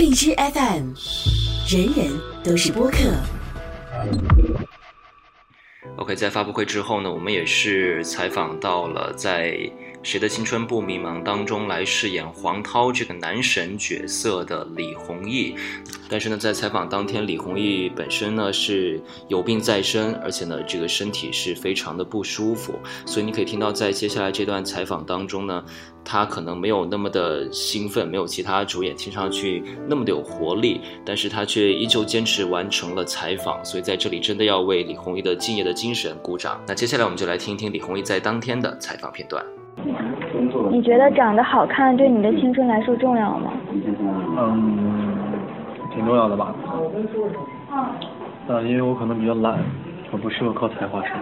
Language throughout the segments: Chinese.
荔枝 FM，人人都是播客。OK，在发布会之后呢，我们也是采访到了在《谁的青春不迷茫》当中来饰演黄涛这个男神角色的李弘毅。但是呢，在采访当天，李弘毅本身呢是有病在身，而且呢这个身体是非常的不舒服，所以你可以听到在接下来这段采访当中呢，他可能没有那么的兴奋，没有其他主演听上去那么的有活力，但是他却依旧坚持完成了采访，所以在这里真的要为李弘毅的敬业的精神鼓掌。那接下来我们就来听一听李弘毅在当天的采访片段。你觉得长得好看对你的青春来说重要吗？嗯，挺重要的吧。但因为我可能比较懒，我不适合靠才华吃饭。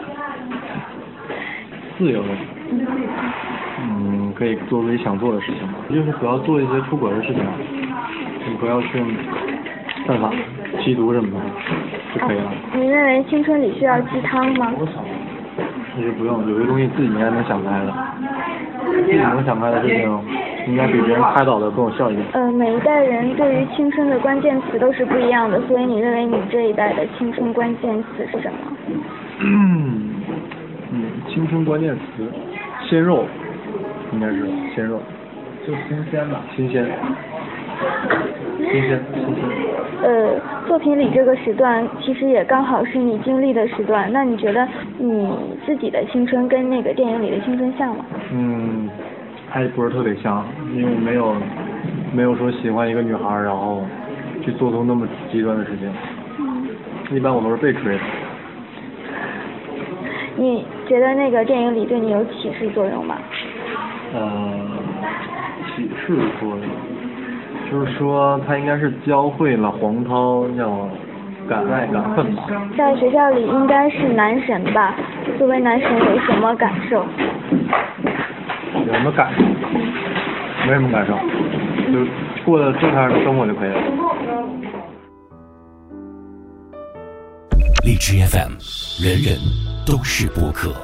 自由，嗯，可以做自己想做的事情，就是不要做一些出轨的事情，你不要去犯法、吸毒什么的就可以了。你认为青春里需要鸡汤吗？其实不用，有些东西自己应该能想开的，自己能想开的事情，应该比别人开导的更有效一点。呃，每一代人对于青春的关键词都是不一样的，所以你认为你这一代的青春关键词是什么？嗯，嗯，青春关键词，鲜肉，应该是鲜肉，就新鲜吧。新鲜，新鲜，新鲜。呃，作品里这个时段其实也刚好是你经历的时段，那你觉得你自己的青春跟那个电影里的青春像吗？嗯，还不是特别像，因为没有没有说喜欢一个女孩，然后去做出那么极端的事情。嗯，一般我都是被追的。你觉得那个电影里对你有启示作用吗？呃，启示作用，就是说他应该是教会了黄涛要敢爱敢恨吧。在学校里应该是男神吧？作为男神有什么感受？有什么感受？没什么感受，就过得正常的生活就可以了。荔枝 FM，人人都是播客。